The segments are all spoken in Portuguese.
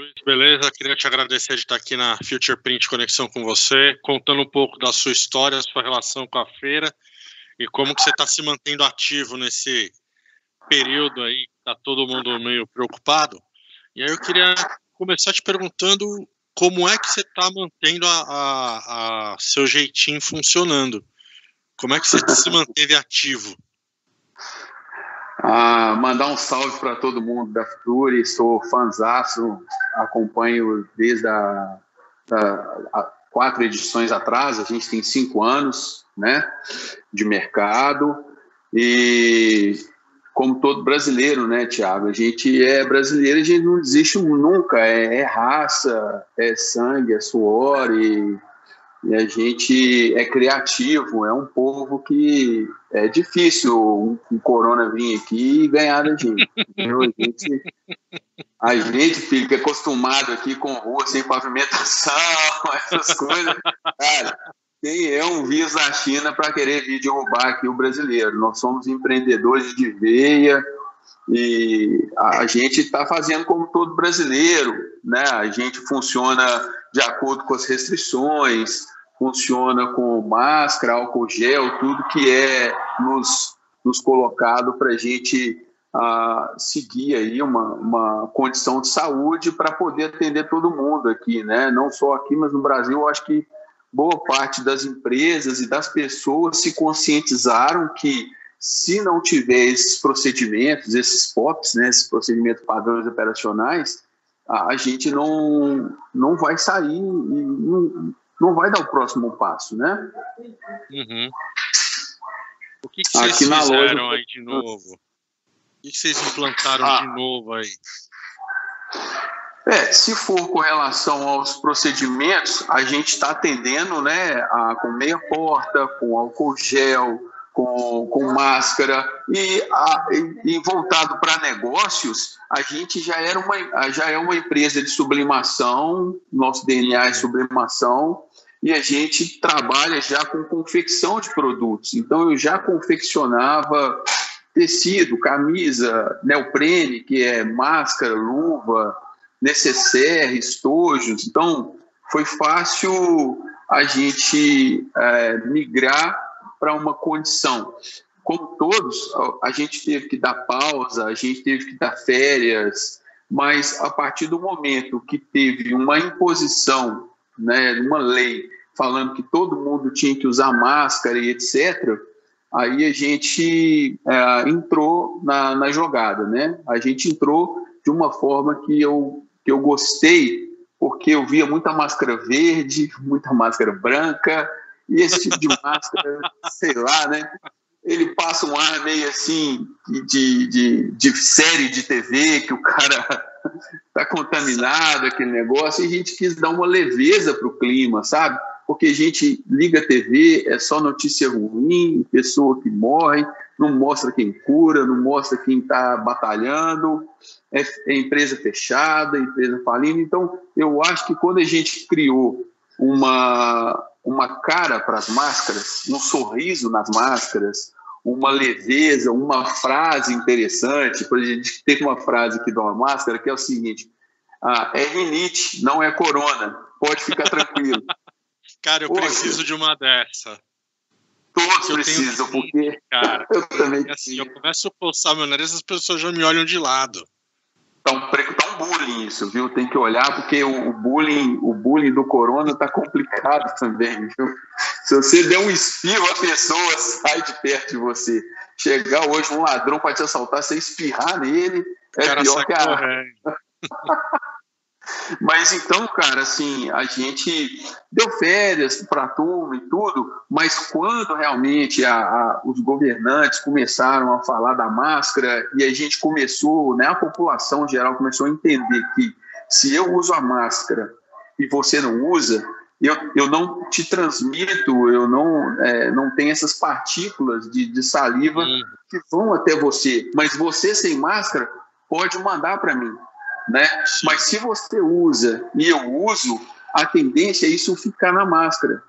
Luiz, beleza? Queria te agradecer de estar aqui na Future Print Conexão com você, contando um pouco da sua história, sua relação com a feira e como que você está se mantendo ativo nesse período aí que está todo mundo meio preocupado. E aí eu queria começar te perguntando como é que você está mantendo a, a, a, seu jeitinho funcionando. Como é que você se manteve ativo? Ah, mandar um salve para todo mundo da Future, sou fãzaço, acompanho desde a, a, a, quatro edições atrás, a gente tem cinco anos né, de mercado, e como todo brasileiro, né, Tiago? A gente é brasileiro, a gente não desiste nunca, é, é raça, é sangue, é suor e e a gente é criativo, é um povo que é difícil um, um corona vir aqui e ganhar da gente. A gente, a gente, é acostumado aqui com rua sem pavimentação, essas coisas, cara, quem é um vírus da China para querer vir derrubar aqui o brasileiro? Nós somos empreendedores de veia e a gente está fazendo como todo brasileiro, né? A gente funciona de acordo com as restrições, funciona com máscara, álcool gel, tudo que é nos, nos colocado para a gente uh, seguir aí uma, uma condição de saúde para poder atender todo mundo aqui, né? Não só aqui, mas no Brasil, eu acho que boa parte das empresas e das pessoas se conscientizaram que se não tiver esses procedimentos, esses POPs, né, esses procedimentos padrões operacionais, a gente não, não vai sair, não vai dar o próximo passo, né? Uhum. O que, que vocês Aqui fizeram loja... aí de novo? O que, que vocês implantaram ah. de novo aí? É, se for com relação aos procedimentos, a gente está atendendo né, a, com meia porta, com álcool gel, com, com máscara e, a, e, voltado para negócios, a gente já era uma já é uma empresa de sublimação, nosso DNA é sublimação e a gente trabalha já com confecção de produtos. Então eu já confeccionava tecido, camisa, neoprene, que é máscara, luva, necessaire, estojos. Então foi fácil a gente é, migrar para uma condição. Como todos, a gente teve que dar pausa, a gente teve que dar férias, mas a partir do momento que teve uma imposição, né, uma lei falando que todo mundo tinha que usar máscara e etc., aí a gente é, entrou na, na jogada, né? A gente entrou de uma forma que eu, que eu gostei, porque eu via muita máscara verde, muita máscara branca, e esse tipo de máscara, sei lá, né? Ele passa um ar meio assim de, de, de série de TV, que o cara tá contaminado, aquele negócio, e a gente quis dar uma leveza para o clima, sabe? Porque a gente liga a TV, é só notícia ruim, pessoa que morre, não mostra quem cura, não mostra quem está batalhando, é, é empresa fechada, empresa falindo. Então, eu acho que quando a gente criou uma, uma cara para as máscaras, um sorriso nas máscaras, uma leveza, uma frase interessante. Por exemplo, a gente teve uma frase aqui de uma máscara que é o seguinte: ah, é rinite, não é corona. Pode ficar tranquilo. Cara, eu preciso de uma dessa. Todos eu precisam, tenho... porque cara, eu também. Assim, eu começo a postar meu nariz, as pessoas já me olham de lado. Um bullying isso, viu? Tem que olhar porque o, bullying, o bullying do corona tá complicado também, viu? Se você der um espirro, a pessoa sai de perto de você. Chegar hoje um ladrão para te assaltar, você espirrar nele, é pior que a. Mas então, cara, assim, a gente deu férias para a turma e tudo, mas quando realmente a, a, os governantes começaram a falar da máscara e a gente começou, né, a população geral começou a entender que se eu uso a máscara e você não usa, eu, eu não te transmito, eu não, é, não tenho essas partículas de, de saliva hum. que vão até você, mas você sem máscara pode mandar para mim né? Mas se você usa e eu uso, a tendência é isso ficar na máscara,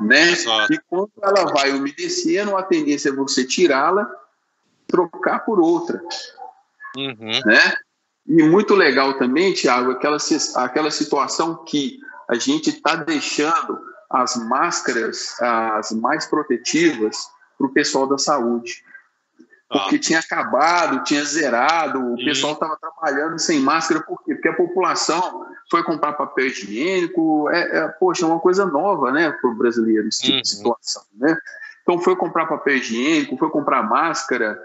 né? Exato. E quando ela vai umedecendo, a tendência é você tirá-la, trocar por outra, uhum. né? E muito legal também, Tiago, aquela, aquela situação que a gente está deixando as máscaras as mais protetivas para o pessoal da saúde. Porque ah. tinha acabado, tinha zerado, o pessoal estava trabalhando sem máscara, por quê? Porque a população foi comprar papel higiênico, é, é poxa, é uma coisa nova né, para o brasileiro, esse tipo uhum. de situação. Né? Então foi comprar papel higiênico, foi comprar máscara,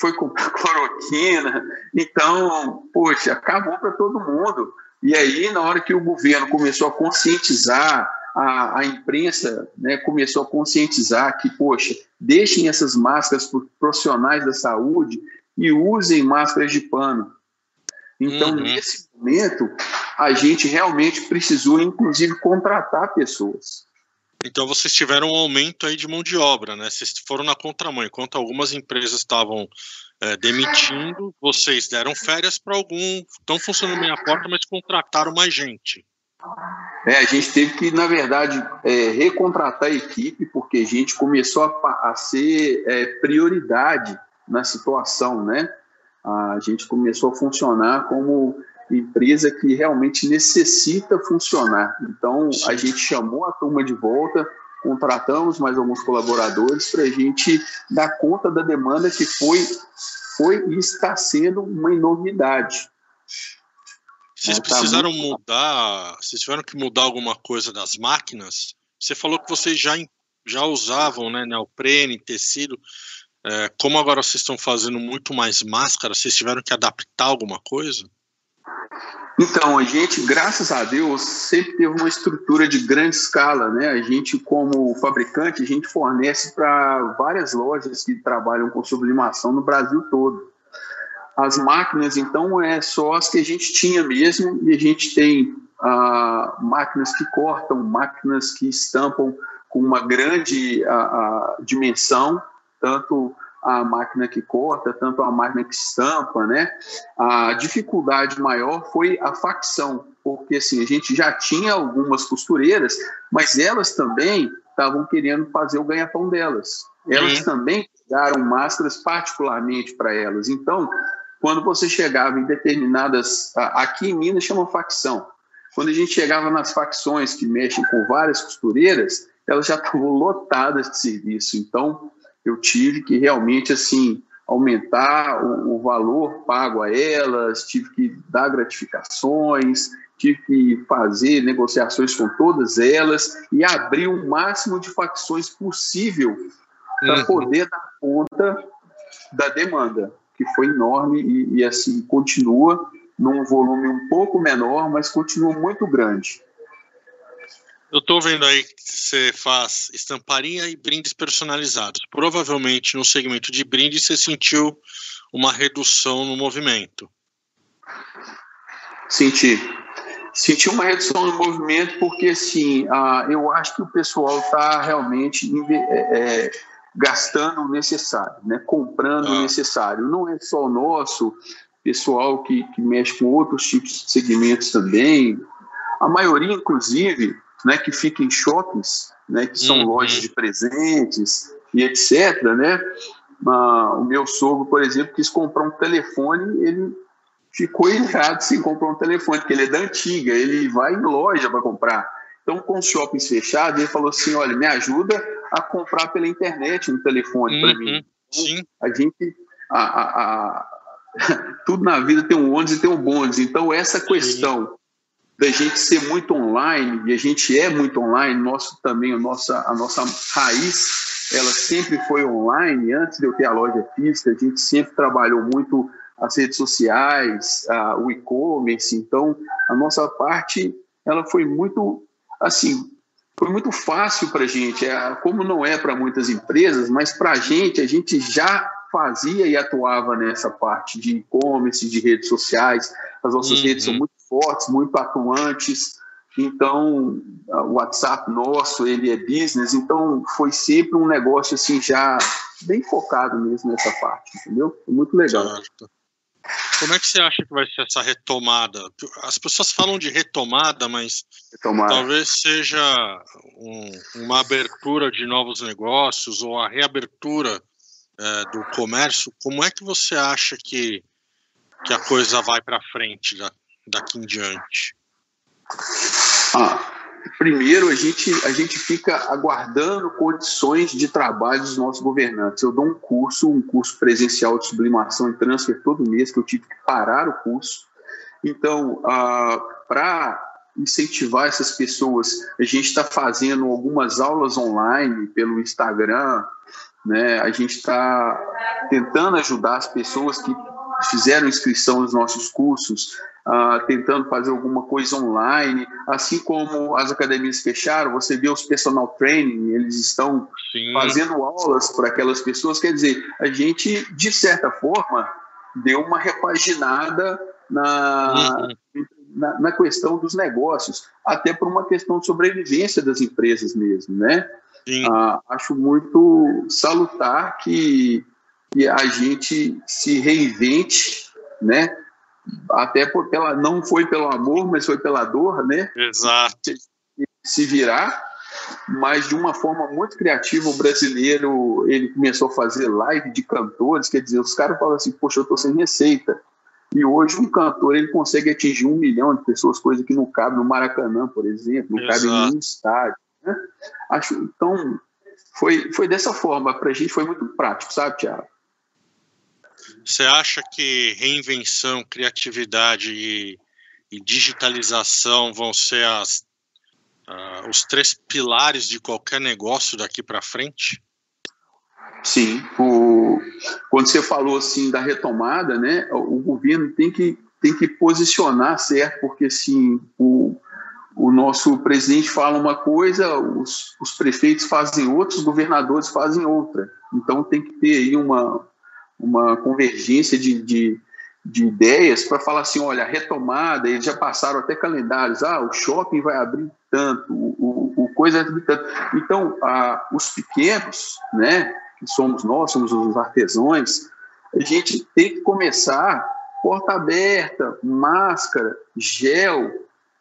foi comprar cloroquina. Então, poxa, acabou para todo mundo. E aí, na hora que o governo começou a conscientizar, a, a imprensa né, começou a conscientizar que, poxa, deixem essas máscaras para profissionais da saúde e usem máscaras de pano. Então, uhum. nesse momento, a gente realmente precisou, inclusive, contratar pessoas. Então vocês tiveram um aumento aí de mão de obra, né? Vocês foram na contramão. Enquanto algumas empresas estavam é, demitindo, vocês deram férias para algum, estão funcionando bem a porta, mas contrataram mais gente. É, a gente teve que, na verdade, é, recontratar a equipe, porque a gente começou a, a ser é, prioridade na situação, né? A gente começou a funcionar como empresa que realmente necessita funcionar. Então, a gente chamou a turma de volta, contratamos mais alguns colaboradores para a gente dar conta da demanda que foi, foi e está sendo uma enormidade. Vocês tá precisaram mudar, vocês tiveram que mudar alguma coisa das máquinas? Você falou que vocês já, já usavam né, neoprene, tecido. É, como agora vocês estão fazendo muito mais máscara, vocês tiveram que adaptar alguma coisa? Então, a gente, graças a Deus, sempre teve uma estrutura de grande escala, né? A gente, como fabricante, a gente fornece para várias lojas que trabalham com sublimação no Brasil todo. As máquinas, então, é só as que a gente tinha mesmo, e a gente tem ah, máquinas que cortam, máquinas que estampam com uma grande ah, ah, dimensão, tanto a máquina que corta, tanto a máquina que estampa, né? A dificuldade maior foi a facção, porque assim, a gente já tinha algumas costureiras, mas elas também estavam querendo fazer o ganha-pão delas. Elas também daram máscaras particularmente para elas. Então, quando você chegava em determinadas. Aqui em Minas chama facção. Quando a gente chegava nas facções que mexem com várias costureiras, elas já estavam lotadas de serviço. Então, eu tive que realmente assim aumentar o, o, valor pago a elas, tive que dar gratificações, tive que fazer negociações com todas elas e abrir o máximo de facções possível para uhum. poder dar conta da demanda, que foi enorme e, e assim continua num volume um pouco menor, mas continua muito grande. Eu estou vendo aí que você faz estamparia e brindes personalizados. Provavelmente no segmento de brindes você sentiu uma redução no movimento. Senti. Senti uma redução no movimento porque, assim, uh, eu acho que o pessoal está realmente é, é, gastando o necessário, né? comprando ah. o necessário. Não é só o nosso, pessoal que, que mexe com outros tipos de segmentos também. A maioria, inclusive, né, que fica em shoppings, né, que são uhum. lojas de presentes e etc. Né? Ah, o meu sogro, por exemplo, quis comprar um telefone, ele ficou errado sem comprar um telefone, porque ele é da antiga, ele vai em loja para comprar. Então, com os shoppings fechados, ele falou assim: olha, me ajuda a comprar pela internet um telefone uhum. para mim. Sim. A gente. A, a, a, tudo na vida tem um ônibus e tem um bônus. Então, essa questão da gente ser muito online, e a gente é muito online, nosso também, a nossa, a nossa raiz, ela sempre foi online, antes de eu ter a loja física, a gente sempre trabalhou muito as redes sociais, a, o e-commerce, então a nossa parte, ela foi muito, assim, foi muito fácil para a gente, é, como não é para muitas empresas, mas para a gente, a gente já fazia e atuava nessa parte de e-commerce, de redes sociais, as nossas uhum. redes são muito fortes, muito atuantes. Então, o WhatsApp nosso, ele é business, então foi sempre um negócio assim já bem focado mesmo nessa parte, entendeu? Foi muito legal. Certo. Como é que você acha que vai ser essa retomada? As pessoas falam de retomada, mas retomada. talvez seja um, uma abertura de novos negócios ou a reabertura é, do comércio. Como é que você acha que que a coisa vai para frente daqui em diante? Ah, primeiro, a gente, a gente fica aguardando condições de trabalho dos nossos governantes. Eu dou um curso, um curso presencial de sublimação e transfer todo mês, que eu tive que parar o curso. Então, ah, para incentivar essas pessoas, a gente está fazendo algumas aulas online pelo Instagram, né? a gente está tentando ajudar as pessoas que fizeram inscrição nos nossos cursos uh, tentando fazer alguma coisa online, assim como as academias fecharam, você vê os personal training, eles estão Sim. fazendo aulas para aquelas pessoas, quer dizer, a gente, de certa forma, deu uma repaginada na, uhum. na, na, questão dos negócios, até por uma questão de sobrevivência das empresas mesmo, né? Uh, acho muito salutar que, que a gente se reinvente, né? Até por, pela, não foi pelo amor, mas foi pela dor, né? Exato. Se virar, mas de uma forma muito criativa, o brasileiro ele começou a fazer live de cantores, quer dizer, os caras falam assim, poxa, eu estou sem receita. E hoje um cantor ele consegue atingir um milhão de pessoas, coisa que não cabe no Maracanã, por exemplo, não Exato. cabe em nenhum estádio. Né? Acho, então, foi, foi dessa forma, para a gente foi muito prático, sabe, Tiago? Você acha que reinvenção, criatividade e, e digitalização vão ser as, uh, os três pilares de qualquer negócio daqui para frente? Sim. O, quando você falou assim da retomada, né, o governo tem que, tem que posicionar certo, porque assim, o, o nosso presidente fala uma coisa, os, os prefeitos fazem outra, os governadores fazem outra. Então tem que ter aí uma, uma convergência de, de, de ideias para falar assim, olha, retomada, eles já passaram até calendários, ah, o shopping vai abrir tanto, o, o, coisa vai abrir tanto. Então, ah, os pequenos, né, que somos nós, somos os artesãos, a gente tem que começar porta aberta, máscara, gel,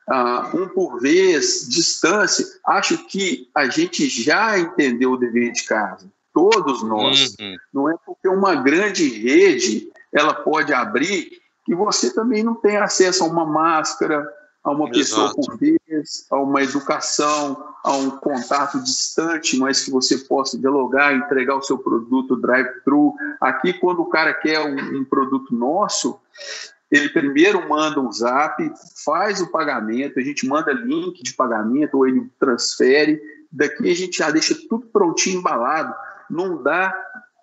ah, um por vez, distância. Acho que a gente já entendeu o dever de casa todos nós. Uhum. Não é porque uma grande rede ela pode abrir que você também não tem acesso a uma máscara, a uma pessoa por vez, a uma educação, a um contato distante, mas que você possa dialogar, entregar o seu produto drive-thru. Aqui, quando o cara quer um, um produto nosso, ele primeiro manda um zap, faz o pagamento, a gente manda link de pagamento ou ele transfere. Daqui a gente já deixa tudo prontinho, embalado não dá,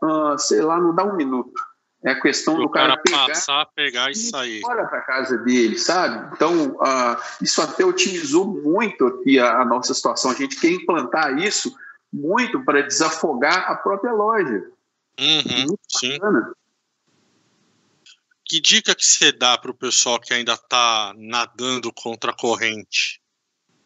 uh, sei lá, não dá um minuto. É a questão o do cara, cara pegar, passar, pegar e sair. Fora para casa dele, sabe? Então, uh, isso até otimizou muito aqui a, a, nossa situação. A gente quer implantar isso muito para desafogar a própria loja. Uhum, sim. Que dica que você dá para o pessoal que ainda está nadando contra a corrente?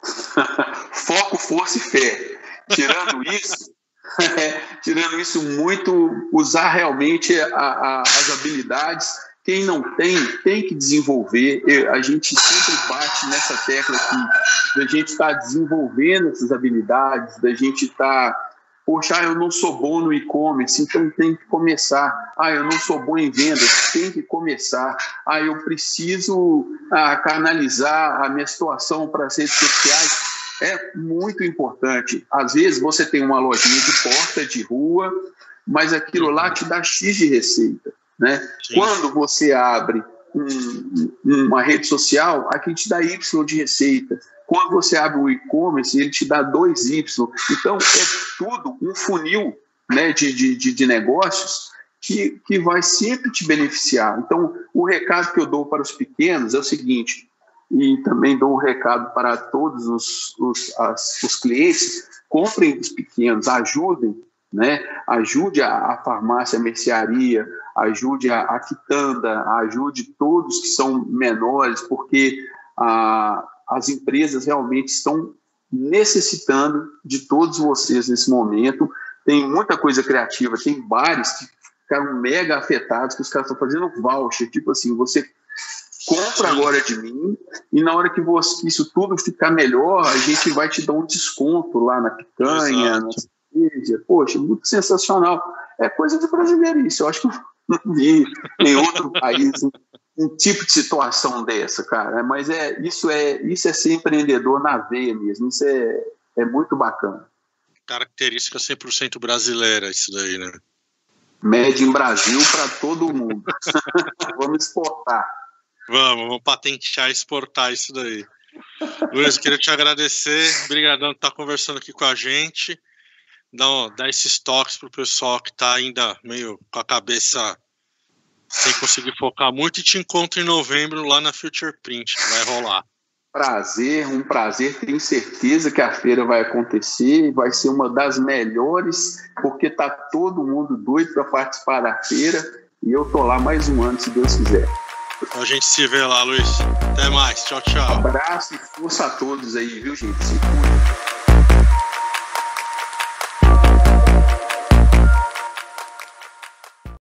Foco, força e fé. Tirando isso, tirando isso muito, usar realmente a, a, as habilidades. Quem não tem, tem que desenvolver. A gente sempre bate nessa tecla aqui, da gente estar tá desenvolvendo essas habilidades, da gente estar tá Poxa, ah, eu não sou bom no e-commerce, então tem que começar. Ah, eu não sou bom em vendas, tem que começar. Ah, eu preciso ah, canalizar a minha situação para as redes sociais é muito importante. Às vezes você tem uma lojinha de porta de rua, mas aquilo lá te dá X de receita. Né? Quando você abre um, uma rede social, aqui te dá Y de receita. Quando você abre um e-commerce, ele te dá 2Y. Então, é tudo um funil né, de, de, de negócios que, que vai sempre te beneficiar. Então, o recado que eu dou para os pequenos é o seguinte: e também dou um recado para todos os, os, as, os clientes: comprem dos pequenos, ajudem, né? ajude a, a farmácia, a mercearia, ajude a, a quitanda, ajude todos que são menores, porque a, as empresas realmente estão necessitando de todos vocês nesse momento. Tem muita coisa criativa, tem bares que ficaram mega afetados, que os caras estão fazendo voucher, tipo assim, você compra agora de mim e na hora que você, isso tudo ficar melhor, a gente vai te dar um desconto lá na picanha, Exato. na cerveja. Poxa, muito sensacional. É coisa de brasileiro isso. Eu acho que não vi em outro país um tipo de situação dessa, cara. Mas é isso é isso é ser empreendedor na veia mesmo. Isso é, é muito bacana. Característica 100% brasileira, isso daí, né? Made em Brasil para todo mundo. vamos exportar. Vamos, vamos patentear e exportar isso daí. Luiz, queria te agradecer. Obrigadão por estar conversando aqui com a gente. Dá esses toques para o pessoal que está ainda meio com a cabeça sem conseguir focar muito e te encontro em novembro lá na Future Print, que vai rolar. Prazer, um prazer. Tenho certeza que a feira vai acontecer, vai ser uma das melhores, porque tá todo mundo doido para participar da feira e eu tô lá mais um ano, se Deus quiser. A gente se vê lá, Luiz. Até mais. Tchau, tchau. Um abraço e força a todos aí, viu, gente? Se cuida.